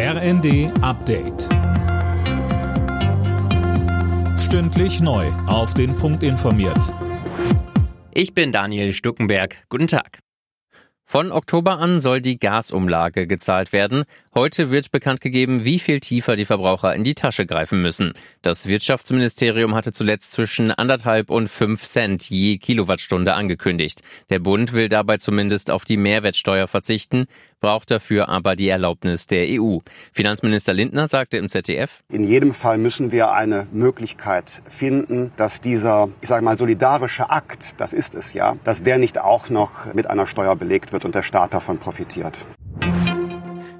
RND Update. Stündlich neu. Auf den Punkt informiert. Ich bin Daniel Stuckenberg. Guten Tag. Von Oktober an soll die Gasumlage gezahlt werden. Heute wird bekannt gegeben, wie viel tiefer die Verbraucher in die Tasche greifen müssen. Das Wirtschaftsministerium hatte zuletzt zwischen anderthalb und fünf Cent je Kilowattstunde angekündigt. Der Bund will dabei zumindest auf die Mehrwertsteuer verzichten, braucht dafür aber die Erlaubnis der EU. Finanzminister Lindner sagte im ZDF, In jedem Fall müssen wir eine Möglichkeit finden, dass dieser, ich sage mal, solidarische Akt, das ist es ja, dass der nicht auch noch mit einer Steuer belegt wird und der Staat davon profitiert.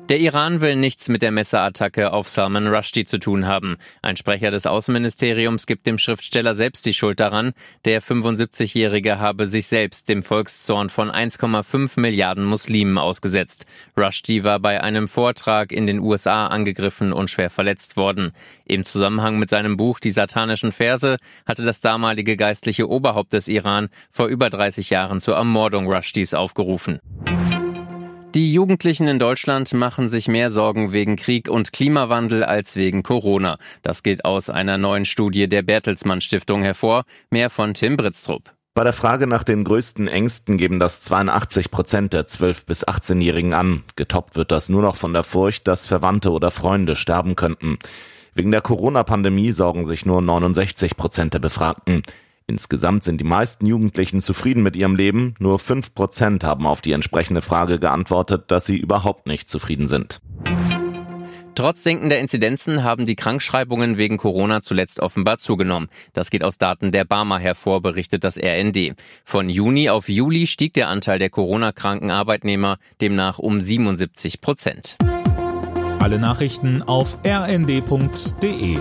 Der Iran will nichts mit der Messerattacke auf Salman Rushdie zu tun haben. Ein Sprecher des Außenministeriums gibt dem Schriftsteller selbst die Schuld daran. Der 75-Jährige habe sich selbst dem Volkszorn von 1,5 Milliarden Muslimen ausgesetzt. Rushdie war bei einem Vortrag in den USA angegriffen und schwer verletzt worden. Im Zusammenhang mit seinem Buch Die satanischen Verse hatte das damalige geistliche Oberhaupt des Iran vor über 30 Jahren zur Ermordung Rushdies aufgerufen. Die Jugendlichen in Deutschland machen sich mehr Sorgen wegen Krieg und Klimawandel als wegen Corona. Das geht aus einer neuen Studie der Bertelsmann Stiftung hervor. Mehr von Tim Britztrup. Bei der Frage nach den größten Ängsten geben das 82 Prozent der 12- bis 18-Jährigen an. Getoppt wird das nur noch von der Furcht, dass Verwandte oder Freunde sterben könnten. Wegen der Corona-Pandemie sorgen sich nur 69 Prozent der Befragten. Insgesamt sind die meisten Jugendlichen zufrieden mit ihrem Leben. Nur 5 Prozent haben auf die entsprechende Frage geantwortet, dass sie überhaupt nicht zufrieden sind. Trotz sinkender Inzidenzen haben die Krankschreibungen wegen Corona zuletzt offenbar zugenommen. Das geht aus Daten der Barmer hervor, berichtet das RND. Von Juni auf Juli stieg der Anteil der Corona-kranken Arbeitnehmer demnach um 77 Prozent. Alle Nachrichten auf rnd.de